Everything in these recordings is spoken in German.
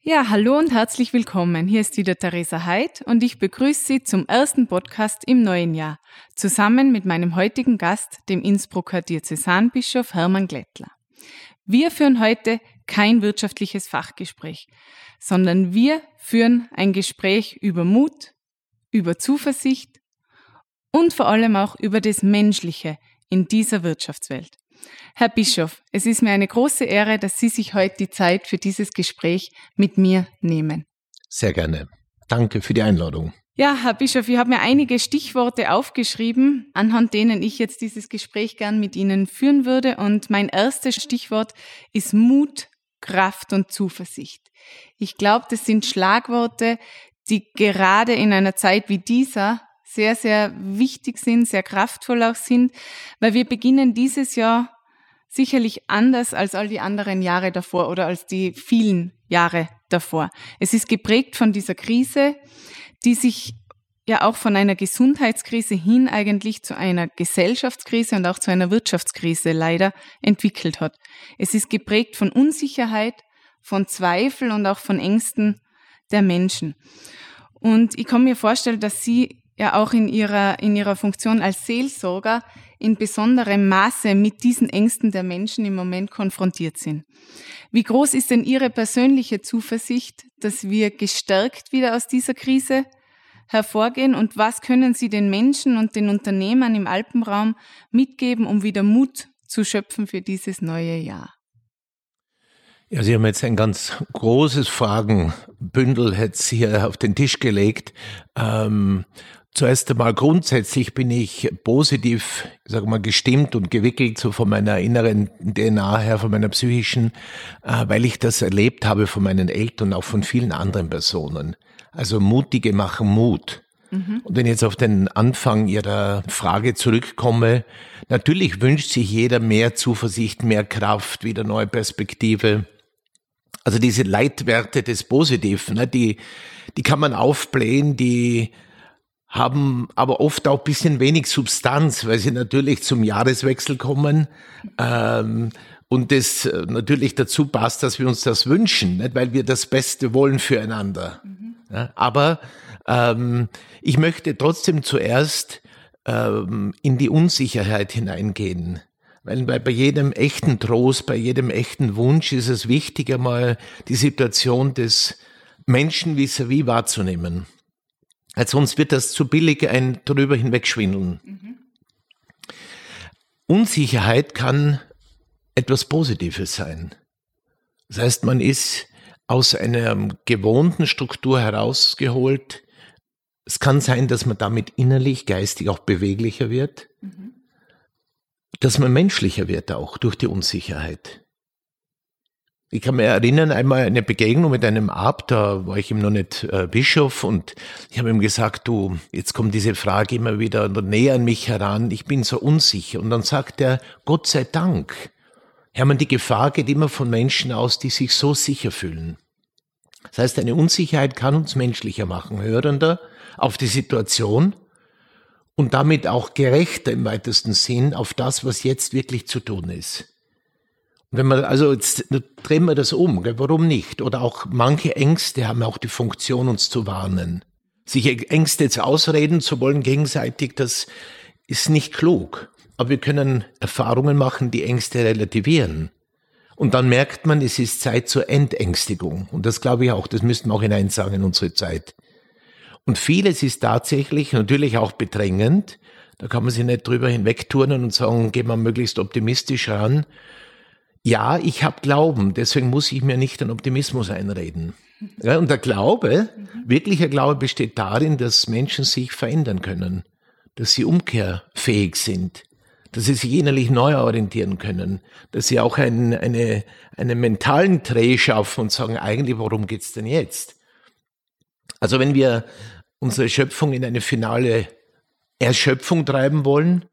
Ja, hallo und herzlich willkommen. Hier ist wieder Theresa Heid und ich begrüße Sie zum ersten Podcast im neuen Jahr, zusammen mit meinem heutigen Gast, dem Innsbrucker Diözesanbischof Hermann Glättler. Wir führen heute kein wirtschaftliches Fachgespräch, sondern wir führen ein Gespräch über Mut, über Zuversicht und vor allem auch über das Menschliche in dieser Wirtschaftswelt. Herr Bischof, es ist mir eine große Ehre, dass Sie sich heute die Zeit für dieses Gespräch mit mir nehmen. Sehr gerne. Danke für die Einladung. Ja, Herr Bischof, ich habe mir einige Stichworte aufgeschrieben, anhand denen ich jetzt dieses Gespräch gern mit Ihnen führen würde. Und mein erstes Stichwort ist Mut, Kraft und Zuversicht. Ich glaube, das sind Schlagworte, die gerade in einer Zeit wie dieser sehr, sehr wichtig sind, sehr kraftvoll auch sind, weil wir beginnen dieses Jahr sicherlich anders als all die anderen Jahre davor oder als die vielen Jahre davor. Es ist geprägt von dieser Krise, die sich ja auch von einer Gesundheitskrise hin eigentlich zu einer Gesellschaftskrise und auch zu einer Wirtschaftskrise leider entwickelt hat. Es ist geprägt von Unsicherheit, von Zweifel und auch von Ängsten der Menschen. Und ich kann mir vorstellen, dass Sie ja auch in Ihrer, in Ihrer Funktion als Seelsorger in besonderem Maße mit diesen Ängsten der Menschen im Moment konfrontiert sind. Wie groß ist denn Ihre persönliche Zuversicht, dass wir gestärkt wieder aus dieser Krise hervorgehen und was können Sie den Menschen und den Unternehmern im Alpenraum mitgeben, um wieder Mut zu schöpfen für dieses neue Jahr? Ja, Sie haben jetzt ein ganz großes Fragenbündel jetzt hier auf den Tisch gelegt. Ähm, Zuerst einmal grundsätzlich bin ich positiv, sag mal, gestimmt und gewickelt so von meiner inneren DNA her, von meiner psychischen, äh, weil ich das erlebt habe von meinen Eltern auch von vielen anderen Personen. Also Mutige machen Mut. Mhm. Und wenn ich jetzt auf den Anfang Ihrer Frage zurückkomme, natürlich wünscht sich jeder mehr Zuversicht, mehr Kraft, wieder neue Perspektive. Also diese Leitwerte des Positiven, ne, die, die kann man aufblähen, die haben aber oft auch bisschen wenig Substanz, weil sie natürlich zum Jahreswechsel kommen. Ähm, und das äh, natürlich dazu passt, dass wir uns das wünschen, nicht? weil wir das Beste wollen füreinander. Mhm. Ja, aber ähm, ich möchte trotzdem zuerst ähm, in die Unsicherheit hineingehen. Weil bei, bei jedem echten Trost, bei jedem echten Wunsch ist es wichtig, einmal die Situation des Menschen vis-à-vis -vis wahrzunehmen. Weil sonst wird das zu billig ein drüber hinwegschwindeln. Mhm. Unsicherheit kann etwas Positives sein. Das heißt, man ist aus einer gewohnten Struktur herausgeholt. Es kann sein, dass man damit innerlich, geistig auch beweglicher wird, mhm. dass man menschlicher wird auch durch die Unsicherheit. Ich kann mich erinnern, einmal eine Begegnung mit einem Abt, da war ich ihm noch nicht äh, Bischof und ich habe ihm gesagt, du, jetzt kommt diese Frage immer wieder näher an mich heran, ich bin so unsicher. Und dann sagt er, Gott sei Dank. Hermann, die Gefahr geht immer von Menschen aus, die sich so sicher fühlen. Das heißt, eine Unsicherheit kann uns menschlicher machen, hörender auf die Situation und damit auch gerechter im weitesten Sinn auf das, was jetzt wirklich zu tun ist. Wenn man, also jetzt drehen wir das um, warum nicht? Oder auch manche Ängste haben auch die Funktion, uns zu warnen. Sich Ängste jetzt ausreden zu wollen gegenseitig, das ist nicht klug. Aber wir können Erfahrungen machen, die Ängste relativieren. Und dann merkt man, es ist Zeit zur Entängstigung. Und das glaube ich auch, das müssten wir auch hineinsagen in unsere Zeit. Und vieles ist tatsächlich natürlich auch bedrängend. Da kann man sich nicht drüber hinwegturnen und sagen, gehen wir möglichst optimistisch ran ja, ich habe Glauben, deswegen muss ich mir nicht den Optimismus einreden. Ja, und der Glaube, wirklicher Glaube besteht darin, dass Menschen sich verändern können, dass sie umkehrfähig sind, dass sie sich innerlich neu orientieren können, dass sie auch einen, eine, einen mentalen Dreh schaffen und sagen, eigentlich, worum geht's denn jetzt? Also wenn wir unsere Schöpfung in eine finale Erschöpfung treiben wollen,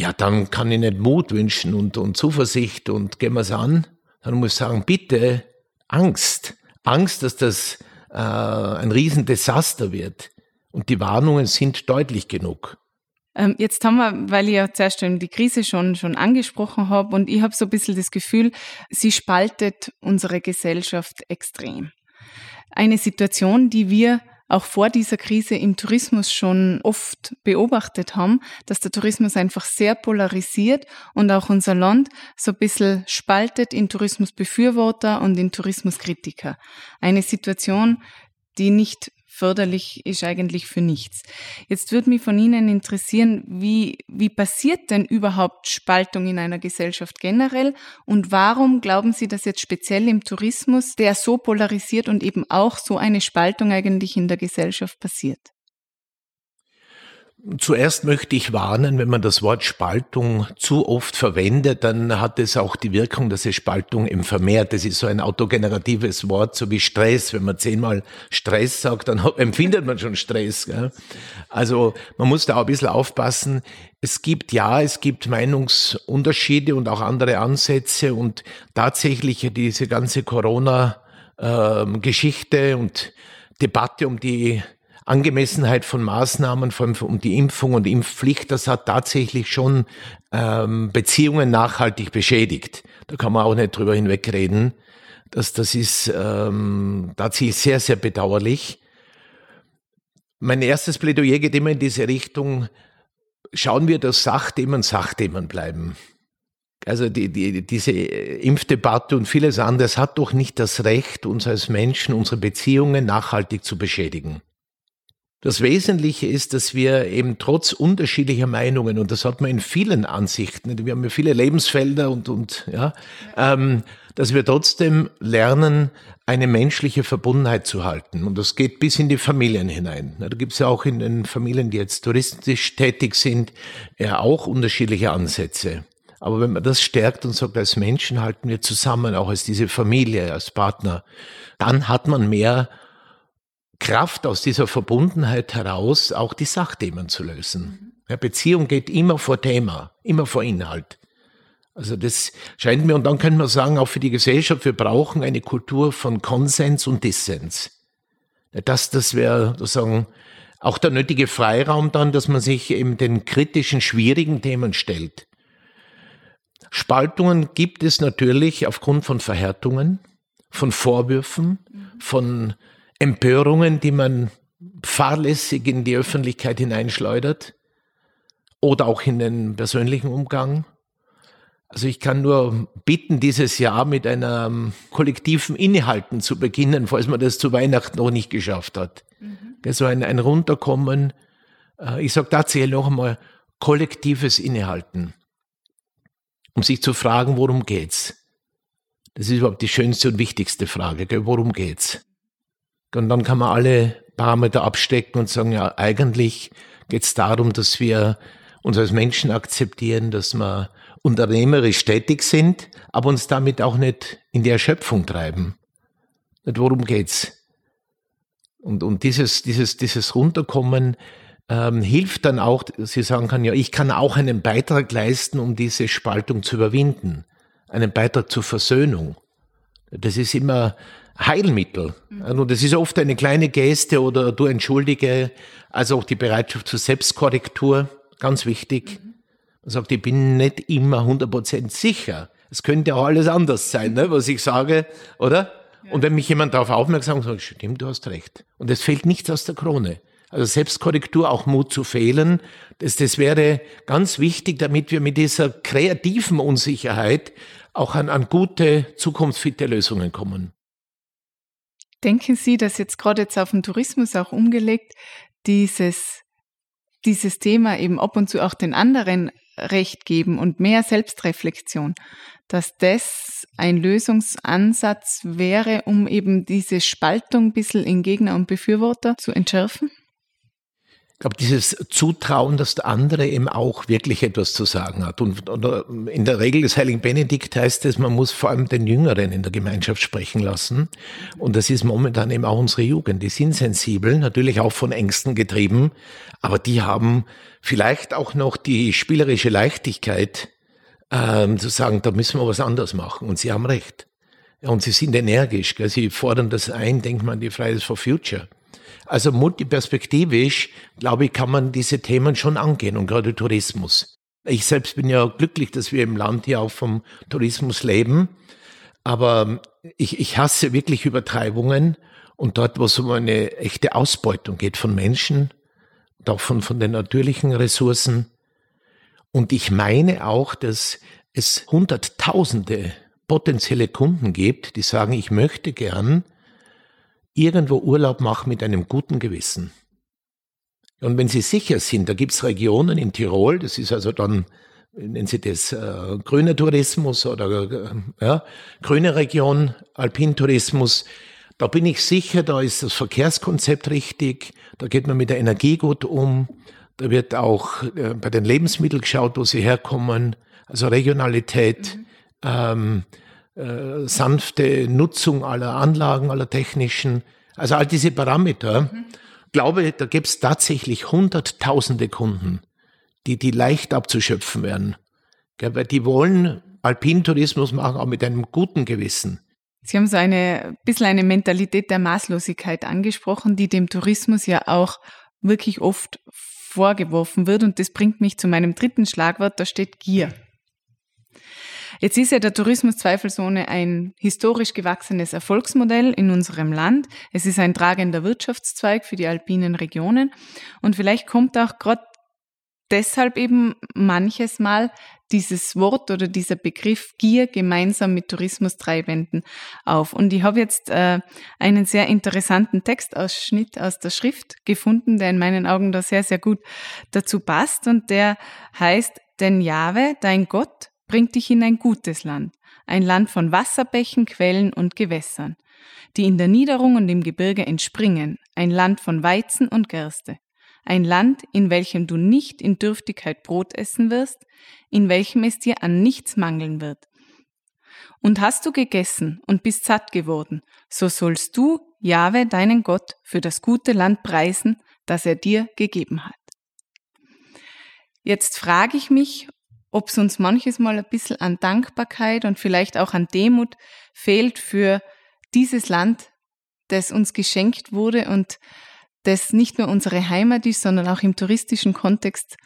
ja, dann kann ich nicht Mut wünschen und, und Zuversicht und gehen wir es an. Dann muss ich sagen, bitte Angst. Angst, dass das äh, ein Riesendesaster wird. Und die Warnungen sind deutlich genug. Ähm, jetzt haben wir, weil ich ja zuerst die Krise schon, schon angesprochen habe und ich habe so ein bisschen das Gefühl, sie spaltet unsere Gesellschaft extrem. eine Situation, die wir auch vor dieser Krise im Tourismus schon oft beobachtet haben, dass der Tourismus einfach sehr polarisiert und auch unser Land so ein bisschen spaltet in Tourismusbefürworter und in Tourismuskritiker. Eine Situation, die nicht förderlich ist eigentlich für nichts. Jetzt würde mich von Ihnen interessieren, wie, wie passiert denn überhaupt Spaltung in einer Gesellschaft generell und warum glauben Sie, dass jetzt speziell im Tourismus, der so polarisiert und eben auch so eine Spaltung eigentlich in der Gesellschaft passiert? Zuerst möchte ich warnen, wenn man das Wort Spaltung zu oft verwendet, dann hat es auch die Wirkung, dass es Spaltung im vermehrt. Das ist so ein autogeneratives Wort, so wie Stress. Wenn man zehnmal Stress sagt, dann empfindet man schon Stress. Gell? Also man muss da auch ein bisschen aufpassen. Es gibt ja, es gibt Meinungsunterschiede und auch andere Ansätze und tatsächlich diese ganze Corona-Geschichte ähm, und Debatte um die Angemessenheit von Maßnahmen, vor allem um die Impfung und Impfpflicht, das hat tatsächlich schon ähm, Beziehungen nachhaltig beschädigt. Da kann man auch nicht drüber hinwegreden. Das, das ist ähm, tatsächlich sehr, sehr bedauerlich. Mein erstes Plädoyer geht immer in diese Richtung, schauen wir, dass Sachthemen Sachthemen bleiben. Also die, die, diese Impfdebatte und vieles anderes hat doch nicht das Recht, uns als Menschen, unsere Beziehungen nachhaltig zu beschädigen. Das Wesentliche ist, dass wir eben trotz unterschiedlicher Meinungen, und das hat man in vielen Ansichten, wir haben ja viele Lebensfelder und, und ja, ähm, dass wir trotzdem lernen, eine menschliche Verbundenheit zu halten. Und das geht bis in die Familien hinein. Da gibt es ja auch in den Familien, die jetzt touristisch tätig sind, ja auch unterschiedliche Ansätze. Aber wenn man das stärkt und sagt, als Menschen halten wir zusammen, auch als diese Familie, als Partner, dann hat man mehr Kraft aus dieser Verbundenheit heraus auch die Sachthemen zu lösen. Ja, Beziehung geht immer vor Thema, immer vor Inhalt. Also das scheint mir, und dann können wir sagen, auch für die Gesellschaft, wir brauchen eine Kultur von Konsens und Dissens. Das, das wäre sozusagen auch der nötige Freiraum dann, dass man sich eben den kritischen, schwierigen Themen stellt. Spaltungen gibt es natürlich aufgrund von Verhärtungen, von Vorwürfen, von Empörungen, die man fahrlässig in die Öffentlichkeit hineinschleudert oder auch in den persönlichen Umgang. Also ich kann nur bitten, dieses Jahr mit einem kollektiven Innehalten zu beginnen, falls man das zu Weihnachten noch nicht geschafft hat. Mhm. So ein, ein Runterkommen. Äh, ich sage tatsächlich noch einmal, kollektives Innehalten. Um sich zu fragen, worum geht's? Das ist überhaupt die schönste und wichtigste Frage. Gell? Worum geht's? Und dann kann man alle Parameter abstecken und sagen, ja, eigentlich geht es darum, dass wir uns als Menschen akzeptieren, dass wir unternehmerisch tätig sind, aber uns damit auch nicht in die Erschöpfung treiben. Nicht worum geht's? Und, und dieses, dieses, dieses Runterkommen ähm, hilft dann auch, dass sie sagen kann, ja, ich kann auch einen Beitrag leisten, um diese Spaltung zu überwinden. Einen Beitrag zur Versöhnung. Das ist immer Heilmittel. Mhm. Und das ist oft eine kleine Geste oder du entschuldige, also auch die Bereitschaft zur Selbstkorrektur, ganz wichtig. Mhm. Man sagt, ich bin nicht immer 100% sicher. Es könnte auch alles anders sein, ne, was ich sage, oder? Ja. Und wenn mich jemand darauf aufmerksam macht, sagt, stimmt, du hast recht. Und es fehlt nichts aus der Krone. Also Selbstkorrektur, auch Mut zu fehlen, das, das wäre ganz wichtig, damit wir mit dieser kreativen Unsicherheit auch an, an gute, zukunftsfitte Lösungen kommen. Denken Sie, dass jetzt gerade jetzt auf den Tourismus auch umgelegt, dieses, dieses Thema eben ab und zu auch den anderen Recht geben und mehr Selbstreflexion, dass das ein Lösungsansatz wäre, um eben diese Spaltung ein bisschen in Gegner und Befürworter zu entschärfen? Ich glaube, dieses Zutrauen, dass der andere eben auch wirklich etwas zu sagen hat. Und, und in der Regel des Heiligen Benedikt heißt es, man muss vor allem den Jüngeren in der Gemeinschaft sprechen lassen. Und das ist momentan eben auch unsere Jugend. Die sind sensibel, natürlich auch von Ängsten getrieben, aber die haben vielleicht auch noch die spielerische Leichtigkeit, ähm, zu sagen, da müssen wir was anderes machen. Und sie haben recht. Ja, und sie sind energisch. Gell? Sie fordern das ein, denkt man die Fridays for Future. Also multiperspektivisch, glaube ich, kann man diese Themen schon angehen und gerade Tourismus. Ich selbst bin ja glücklich, dass wir im Land hier auch vom Tourismus leben. Aber ich, ich hasse wirklich Übertreibungen Und dort, wo es um eine echte Ausbeutung geht von Menschen und auch von, von den natürlichen Ressourcen. Und ich meine auch, dass es Hunderttausende potenzielle Kunden gibt, die sagen, ich möchte gern irgendwo Urlaub machen mit einem guten Gewissen. Und wenn Sie sicher sind, da gibt es Regionen in Tirol, das ist also dann, nennen Sie das äh, grüner Tourismus oder äh, ja, grüne Region, Alpintourismus, da bin ich sicher, da ist das Verkehrskonzept richtig, da geht man mit der Energie gut um, da wird auch äh, bei den Lebensmitteln geschaut, wo sie herkommen, also Regionalität, mhm. ähm, äh, sanfte Nutzung aller Anlagen, aller technischen, also all diese Parameter. Mhm. glaube, da gibt es tatsächlich hunderttausende Kunden, die, die leicht abzuschöpfen werden. weil die wollen Alpintourismus machen, auch mit einem guten Gewissen. Sie haben so eine bisschen eine Mentalität der Maßlosigkeit angesprochen, die dem Tourismus ja auch wirklich oft vorgeworfen wird. Und das bringt mich zu meinem dritten Schlagwort, da steht Gier. Jetzt ist ja der Tourismus zweifelsohne ein historisch gewachsenes Erfolgsmodell in unserem Land. Es ist ein tragender Wirtschaftszweig für die alpinen Regionen. Und vielleicht kommt auch gerade deshalb eben manches Mal dieses Wort oder dieser Begriff Gier gemeinsam mit Tourismustreibenden auf. Und ich habe jetzt äh, einen sehr interessanten Textausschnitt aus der Schrift gefunden, der in meinen Augen da sehr, sehr gut dazu passt. Und der heißt, denn Jahwe, dein Gott, bringt dich in ein gutes Land, ein Land von Wasserbächen, Quellen und Gewässern, die in der Niederung und im Gebirge entspringen, ein Land von Weizen und Gerste ein Land, in welchem du nicht in Dürftigkeit Brot essen wirst, in welchem es dir an nichts mangeln wird. Und hast du gegessen und bist satt geworden, so sollst du, Jahwe, deinen Gott, für das gute Land preisen, das er dir gegeben hat. Jetzt frage ich mich, ob es uns manches Mal ein bisschen an Dankbarkeit und vielleicht auch an Demut fehlt für dieses Land, das uns geschenkt wurde und das nicht nur unsere Heimat ist, sondern auch im touristischen Kontext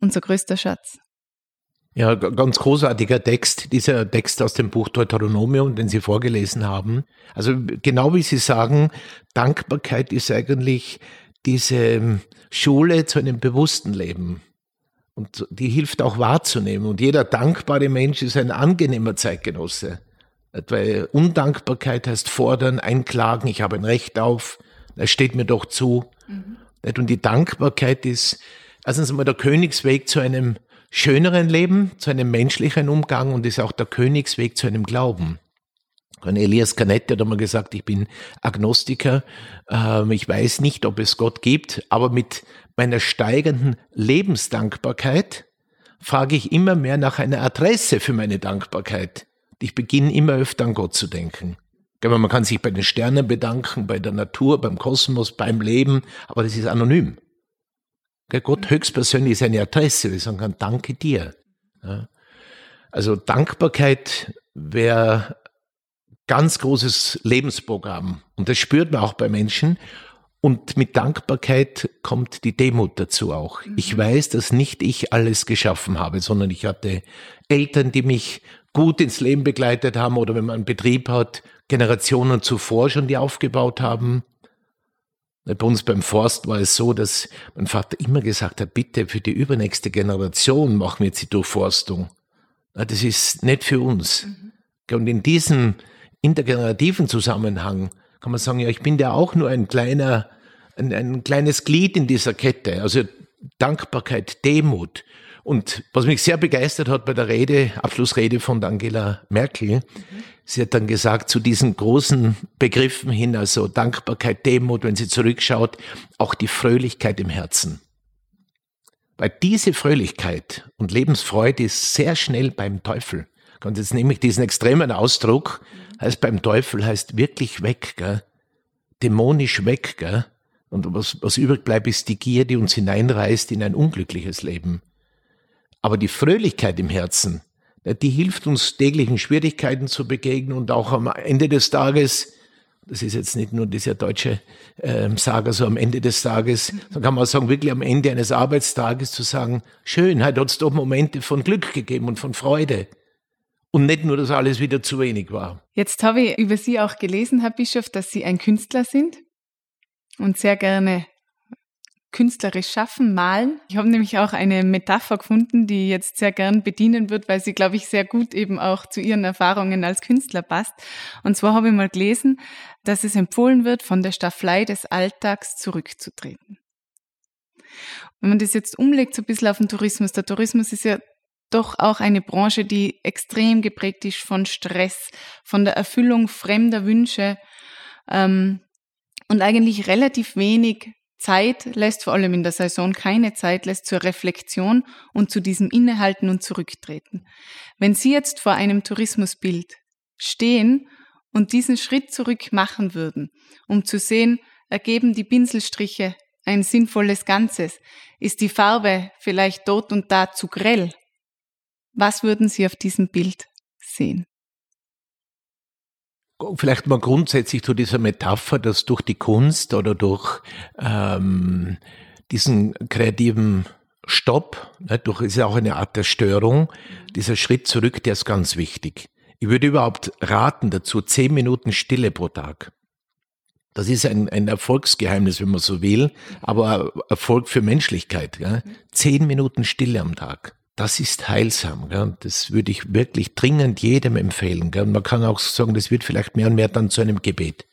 unser größter Schatz. Ja, ganz großartiger Text, dieser Text aus dem Buch Deuteronomium, den Sie vorgelesen haben. Also genau wie Sie sagen, Dankbarkeit ist eigentlich diese Schule zu einem bewussten Leben. Und die hilft auch wahrzunehmen. Und jeder dankbare Mensch ist ein angenehmer Zeitgenosse. Weil Undankbarkeit heißt fordern, einklagen, ich habe ein Recht auf, es steht mir doch zu. Mhm. Und die Dankbarkeit ist erstens einmal der Königsweg zu einem schöneren Leben, zu einem menschlichen Umgang und ist auch der Königsweg zu einem Glauben. Und Elias Canetti hat einmal gesagt, ich bin Agnostiker, ähm, ich weiß nicht, ob es Gott gibt, aber mit meiner steigenden Lebensdankbarkeit frage ich immer mehr nach einer Adresse für meine Dankbarkeit. Ich beginne immer öfter an Gott zu denken. Man kann sich bei den Sternen bedanken, bei der Natur, beim Kosmos, beim Leben, aber das ist anonym. Gott höchstpersönlich ist eine Adresse, wir sagen kann, danke dir. Also Dankbarkeit wäre ganz großes Lebensprogramm. Und das spürt man auch bei Menschen. Und mit Dankbarkeit kommt die Demut dazu auch. Ich mhm. weiß, dass nicht ich alles geschaffen habe, sondern ich hatte Eltern, die mich gut ins Leben begleitet haben oder wenn man einen Betrieb hat, Generationen zuvor schon die aufgebaut haben. Bei uns beim Forst war es so, dass mein Vater immer gesagt hat, bitte für die übernächste Generation machen wir jetzt die Durchforstung. Das ist nicht für uns. Mhm. Und in diesem intergenerativen Zusammenhang kann man sagen, ja, ich bin ja auch nur ein kleiner, ein, ein kleines Glied in dieser Kette. Also Dankbarkeit, Demut. Und was mich sehr begeistert hat bei der Rede, Abschlussrede von Angela Merkel, mhm. sie hat dann gesagt, zu diesen großen Begriffen hin, also Dankbarkeit, Demut, wenn sie zurückschaut, auch die Fröhlichkeit im Herzen. Weil diese Fröhlichkeit und Lebensfreude ist sehr schnell beim Teufel. Und jetzt nehme ich diesen extremen Ausdruck, heißt beim Teufel heißt wirklich weg, gell? dämonisch weg. Gell? Und was, was übrig bleibt, ist die Gier, die uns hineinreißt in ein unglückliches Leben. Aber die Fröhlichkeit im Herzen, die hilft uns täglichen Schwierigkeiten zu begegnen und auch am Ende des Tages, das ist jetzt nicht nur dieser deutsche äh, Sager, so am Ende des Tages, so kann man sagen, wirklich am Ende eines Arbeitstages zu sagen, schön, hat uns doch Momente von Glück gegeben und von Freude. Und nicht nur, dass alles wieder zu wenig war. Jetzt habe ich über Sie auch gelesen, Herr Bischof, dass Sie ein Künstler sind und sehr gerne künstlerisch schaffen, malen. Ich habe nämlich auch eine Metapher gefunden, die jetzt sehr gern bedienen wird, weil sie, glaube ich, sehr gut eben auch zu ihren Erfahrungen als Künstler passt. Und zwar habe ich mal gelesen, dass es empfohlen wird, von der Staffelei des Alltags zurückzutreten. Wenn man das jetzt umlegt so ein bisschen auf den Tourismus, der Tourismus ist ja doch auch eine Branche, die extrem geprägt ist von Stress, von der Erfüllung fremder Wünsche ähm, und eigentlich relativ wenig Zeit lässt, vor allem in der Saison keine Zeit lässt zur Reflexion und zu diesem Innehalten und Zurücktreten. Wenn Sie jetzt vor einem Tourismusbild stehen und diesen Schritt zurück machen würden, um zu sehen, ergeben die Pinselstriche ein sinnvolles Ganzes, ist die Farbe vielleicht dort und da zu grell, was würden Sie auf diesem Bild sehen? Vielleicht mal grundsätzlich zu dieser Metapher, dass durch die Kunst oder durch ähm, diesen kreativen Stopp, ne, durch ist ja auch eine Art der Störung, dieser Schritt zurück, der ist ganz wichtig. Ich würde überhaupt raten dazu, zehn Minuten Stille pro Tag. Das ist ein, ein Erfolgsgeheimnis, wenn man so will, aber Erfolg für Menschlichkeit. Ja? Zehn Minuten Stille am Tag das ist heilsam. Gell? Das würde ich wirklich dringend jedem empfehlen. Gell? Man kann auch sagen, das wird vielleicht mehr und mehr dann zu einem Gebet.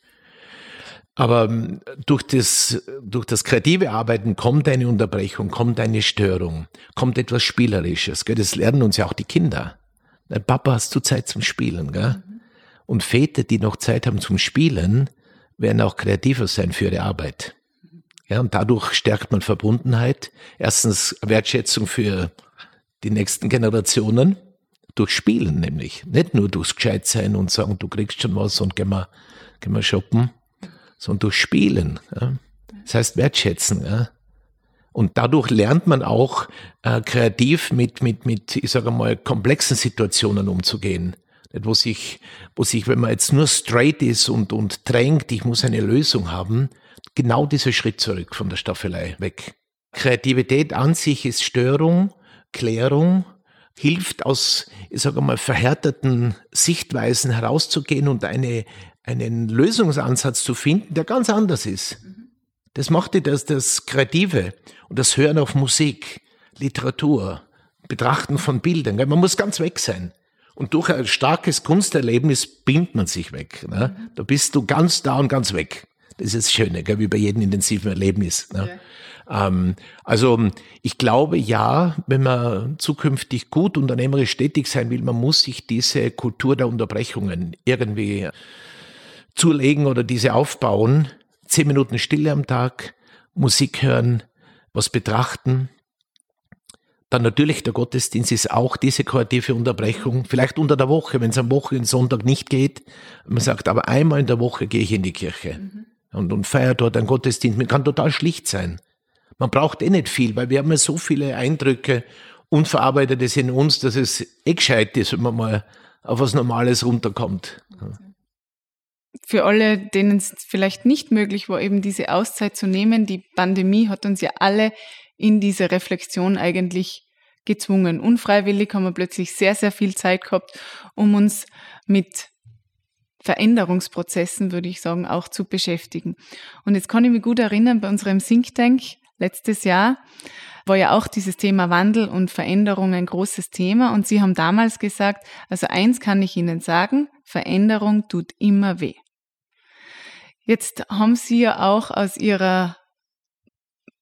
Aber ähm, durch das, durch das kreative Arbeiten kommt eine Unterbrechung, kommt eine Störung, kommt etwas Spielerisches. Gell? Das lernen uns ja auch die Kinder. Papa, hast du Zeit zum Spielen? Gell? Und Väter, die noch Zeit haben zum Spielen, werden auch kreativer sein für ihre Arbeit. Ja, und dadurch stärkt man Verbundenheit. Erstens Wertschätzung für die nächsten Generationen durch Spielen nämlich. Nicht nur durchs Gescheitsein und sagen, du kriegst schon was und geh mal, geh mal shoppen, sondern durch Spielen. Ja. Das heißt wertschätzen. Ja. Und dadurch lernt man auch äh, kreativ mit, mit, mit, ich sage mal, komplexen Situationen umzugehen. Nicht, wo sich, wo sich, wenn man jetzt nur straight ist und, und drängt, ich muss eine Lösung haben, genau dieser Schritt zurück von der Staffelei weg. Kreativität an sich ist Störung Klärung hilft, aus, ich sage mal, verhärteten Sichtweisen herauszugehen und eine, einen Lösungsansatz zu finden, der ganz anders ist. Das macht das, das Kreative und das Hören auf Musik, Literatur, Betrachten von Bildern. Man muss ganz weg sein. Und durch ein starkes Kunsterlebnis bindet man sich weg. Ne? Da bist du ganz da und ganz weg. Das ist das Schöne, gell? wie bei jedem intensiven Erlebnis. Ne? Ja. Ähm, also ich glaube ja, wenn man zukünftig gut unternehmerisch tätig sein will, man muss sich diese Kultur der Unterbrechungen irgendwie zulegen oder diese aufbauen. Zehn Minuten Stille am Tag, Musik hören, was betrachten. Dann natürlich der Gottesdienst ist auch diese kreative Unterbrechung. Vielleicht unter der Woche, wenn es am Woche Sonntag nicht geht. Man sagt, aber einmal in der Woche gehe ich in die Kirche mhm. Und, und feiere dort einen Gottesdienst. Man kann total schlicht sein. Man braucht eh nicht viel, weil wir haben ja so viele Eindrücke, Unverarbeitetes in uns, dass es eh gescheit ist, wenn man mal auf was Normales runterkommt. Für alle, denen es vielleicht nicht möglich war, eben diese Auszeit zu nehmen, die Pandemie hat uns ja alle in diese Reflexion eigentlich gezwungen. Unfreiwillig haben wir plötzlich sehr, sehr viel Zeit gehabt, um uns mit Veränderungsprozessen, würde ich sagen, auch zu beschäftigen. Und jetzt kann ich mich gut erinnern, bei unserem Think Tank letztes Jahr war ja auch dieses Thema Wandel und Veränderung ein großes Thema. Und Sie haben damals gesagt, also eins kann ich Ihnen sagen, Veränderung tut immer weh. Jetzt haben Sie ja auch aus Ihrer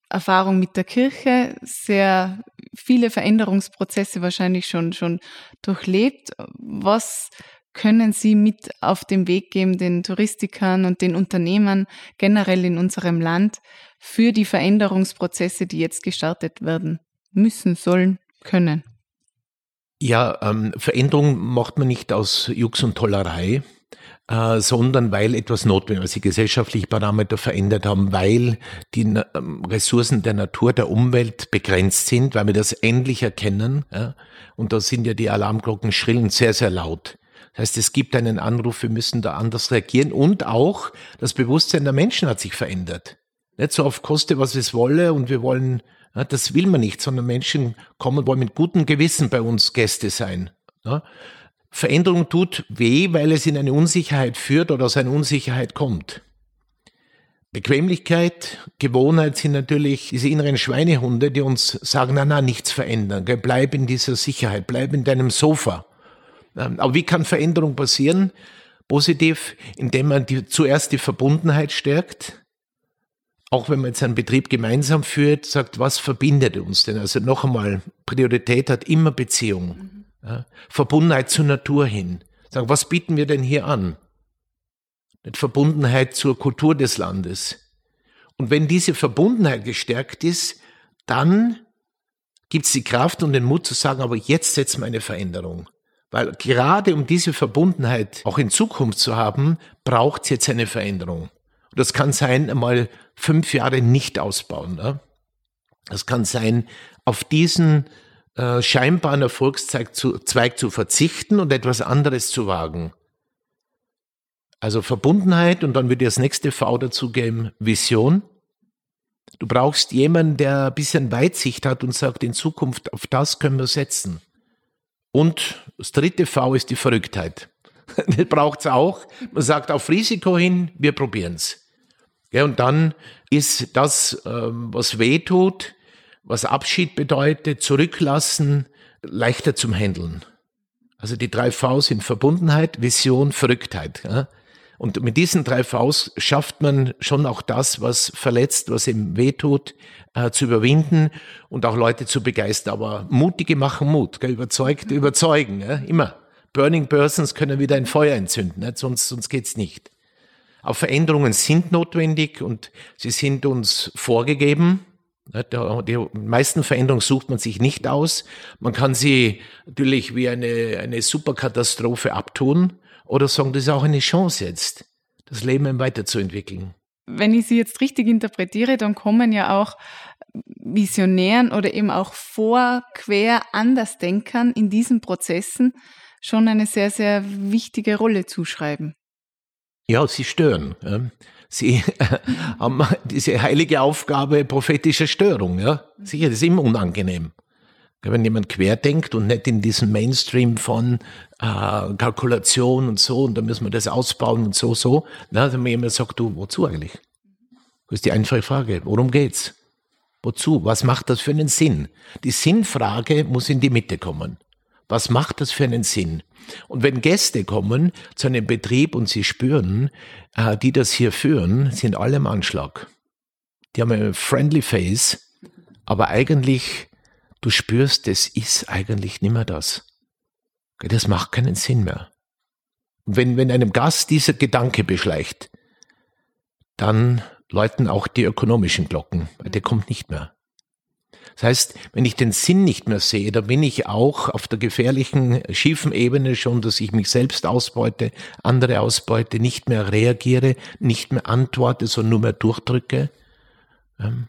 Erfahrung mit der Kirche sehr viele Veränderungsprozesse wahrscheinlich schon, schon durchlebt. Was können Sie mit auf den Weg geben, den Touristikern und den Unternehmern generell in unserem Land für die Veränderungsprozesse, die jetzt gestartet werden müssen, sollen, können? Ja, ähm, Veränderung macht man nicht aus Jux und Tollerei, äh, sondern weil etwas notwendig ist, also die gesellschaftlichen Parameter verändert haben, weil die ähm, Ressourcen der Natur, der Umwelt begrenzt sind, weil wir das endlich erkennen. Ja? Und da sind ja die Alarmglocken schrillen sehr, sehr laut. Das heißt, es gibt einen Anruf, wir müssen da anders reagieren und auch das Bewusstsein der Menschen hat sich verändert. Nicht so auf Koste, was es wolle und wir wollen, das will man nicht, sondern Menschen kommen, wollen mit gutem Gewissen bei uns Gäste sein. Veränderung tut weh, weil es in eine Unsicherheit führt oder aus einer Unsicherheit kommt. Bequemlichkeit, Gewohnheit sind natürlich diese inneren Schweinehunde, die uns sagen, na, na, nichts verändern, bleib in dieser Sicherheit, bleib in deinem Sofa. Ähm, aber wie kann Veränderung passieren? Positiv, indem man die, zuerst die Verbundenheit stärkt, auch wenn man jetzt einen Betrieb gemeinsam führt, sagt, was verbindet uns denn? Also noch einmal, Priorität hat immer Beziehung. Mhm. Ja, Verbundenheit zur Natur hin. Sagen, was bieten wir denn hier an? Nicht Verbundenheit zur Kultur des Landes. Und wenn diese Verbundenheit gestärkt ist, dann gibt es die Kraft und den Mut zu sagen, aber jetzt setzen wir eine Veränderung. Weil gerade um diese Verbundenheit auch in Zukunft zu haben, braucht es jetzt eine Veränderung. Und das kann sein, einmal fünf Jahre nicht ausbauen. Ne? Das kann sein, auf diesen äh, scheinbaren Erfolgszweig zu, Zweig zu verzichten und etwas anderes zu wagen. Also Verbundenheit und dann würde ich das nächste V dazugeben, Vision. Du brauchst jemanden, der ein bisschen Weitsicht hat und sagt, in Zukunft auf das können wir setzen. Und das dritte V ist die Verrücktheit. Das braucht es auch. Man sagt auf Risiko hin, wir probieren es. Ja, und dann ist das, ähm, was weh tut, was Abschied bedeutet, zurücklassen, leichter zum Handeln. Also die drei V sind Verbundenheit, Vision, Verrücktheit. Und mit diesen drei Vs schafft man schon auch das, was verletzt, was ihm wehtut, äh, zu überwinden und auch Leute zu begeistern. Aber Mutige machen Mut, gell? Überzeugte überzeugen, ja? immer. Burning Persons können wieder ein Feuer entzünden, nicht? sonst, sonst geht's nicht. Auch Veränderungen sind notwendig und sie sind uns vorgegeben. Die meisten Veränderungen sucht man sich nicht aus. Man kann sie natürlich wie eine, eine Superkatastrophe abtun oder sagen, das ist auch eine Chance jetzt, das Leben weiterzuentwickeln. Wenn ich Sie jetzt richtig interpretiere, dann kommen ja auch Visionären oder eben auch vor, quer, Andersdenkern in diesen Prozessen schon eine sehr, sehr wichtige Rolle zuschreiben. Ja, sie stören. Sie haben diese heilige Aufgabe prophetischer Störung. Ja, sicher, das ist immer unangenehm. Wenn jemand querdenkt und nicht in diesem Mainstream von äh, Kalkulation und so, und dann müssen wir das ausbauen und so, so, na, dann mir jemand sagt, du, wozu eigentlich? Das ist die einfache Frage. Worum geht's? Wozu? Was macht das für einen Sinn? Die Sinnfrage muss in die Mitte kommen. Was macht das für einen Sinn? Und wenn Gäste kommen zu einem Betrieb und sie spüren, äh, die das hier führen, sind alle im Anschlag. Die haben ein friendly face, aber eigentlich du spürst, das ist eigentlich nicht mehr das. Das macht keinen Sinn mehr. Und wenn, wenn einem Gast dieser Gedanke beschleicht, dann läuten auch die ökonomischen Glocken, weil der kommt nicht mehr. Das heißt, wenn ich den Sinn nicht mehr sehe, dann bin ich auch auf der gefährlichen, schiefen Ebene schon, dass ich mich selbst ausbeute, andere ausbeute, nicht mehr reagiere, nicht mehr antworte, sondern nur mehr durchdrücke. Ähm,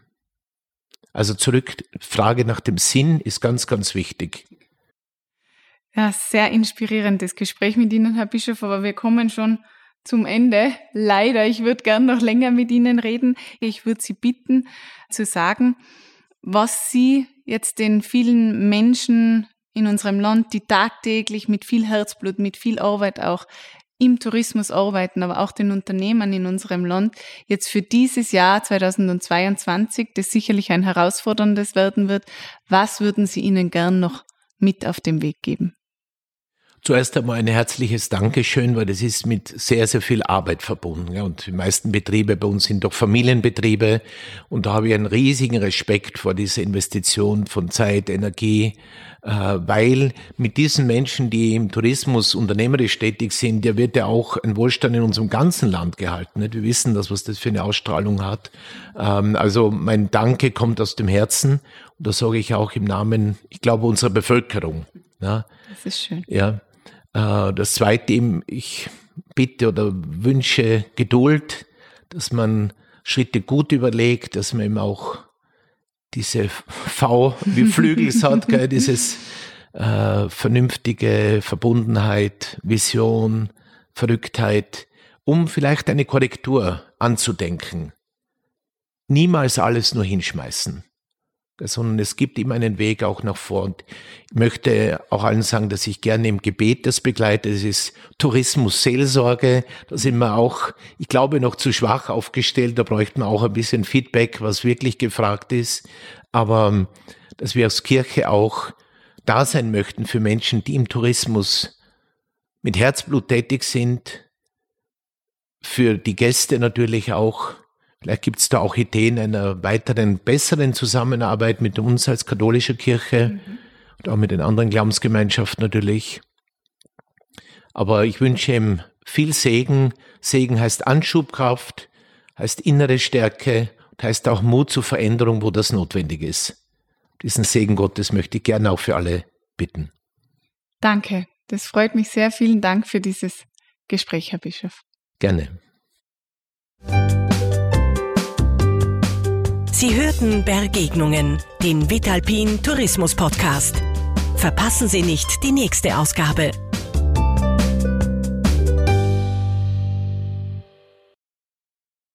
also zurück, Frage nach dem Sinn ist ganz, ganz wichtig. Ja, sehr inspirierendes Gespräch mit Ihnen, Herr Bischof, aber wir kommen schon zum Ende. Leider, ich würde gern noch länger mit Ihnen reden. Ich würde Sie bitten zu sagen, was Sie jetzt den vielen Menschen in unserem Land, die tagtäglich mit viel Herzblut, mit viel Arbeit auch im Tourismus arbeiten, aber auch den Unternehmern in unserem Land jetzt für dieses Jahr 2022, das sicherlich ein herausforderndes werden wird, was würden Sie ihnen gern noch mit auf den Weg geben? Zuerst einmal ein herzliches Dankeschön, weil das ist mit sehr, sehr viel Arbeit verbunden. Und die meisten Betriebe bei uns sind doch Familienbetriebe. Und da habe ich einen riesigen Respekt vor dieser Investition von Zeit, Energie, äh, weil mit diesen Menschen, die im Tourismus unternehmerisch tätig sind, der wird ja auch ein Wohlstand in unserem ganzen Land gehalten. Wir wissen das, was das für eine Ausstrahlung hat. Ähm, also mein Danke kommt aus dem Herzen und das sage ich auch im Namen, ich glaube, unserer Bevölkerung. Das ist schön. Ja. Äh, das Zweite, ich bitte oder wünsche Geduld, dass man Schritte gut überlegt, dass man eben auch diese V wie Flügels hat, gell, dieses äh, vernünftige Verbundenheit, Vision, Verrücktheit, um vielleicht eine Korrektur anzudenken. Niemals alles nur hinschmeißen. Sondern es gibt immer einen Weg auch nach vor. Und ich möchte auch allen sagen, dass ich gerne im Gebet das begleite. Es ist Tourismus, Seelsorge. Da sind wir auch, ich glaube, noch zu schwach aufgestellt. Da bräuchten wir auch ein bisschen Feedback, was wirklich gefragt ist. Aber ähm, dass wir als Kirche auch da sein möchten für Menschen, die im Tourismus mit Herzblut tätig sind, für die Gäste natürlich auch Vielleicht gibt es da auch Ideen einer weiteren, besseren Zusammenarbeit mit uns als katholischer Kirche mhm. und auch mit den anderen Glaubensgemeinschaften natürlich. Aber ich wünsche ihm viel Segen. Segen heißt Anschubkraft, heißt innere Stärke und heißt auch Mut zur Veränderung, wo das notwendig ist. Diesen Segen Gottes möchte ich gerne auch für alle bitten. Danke. Das freut mich sehr. Vielen Dank für dieses Gespräch, Herr Bischof. Gerne. Sie hörten Begegnungen, den Vitalpin Tourismus Podcast. Verpassen Sie nicht die nächste Ausgabe.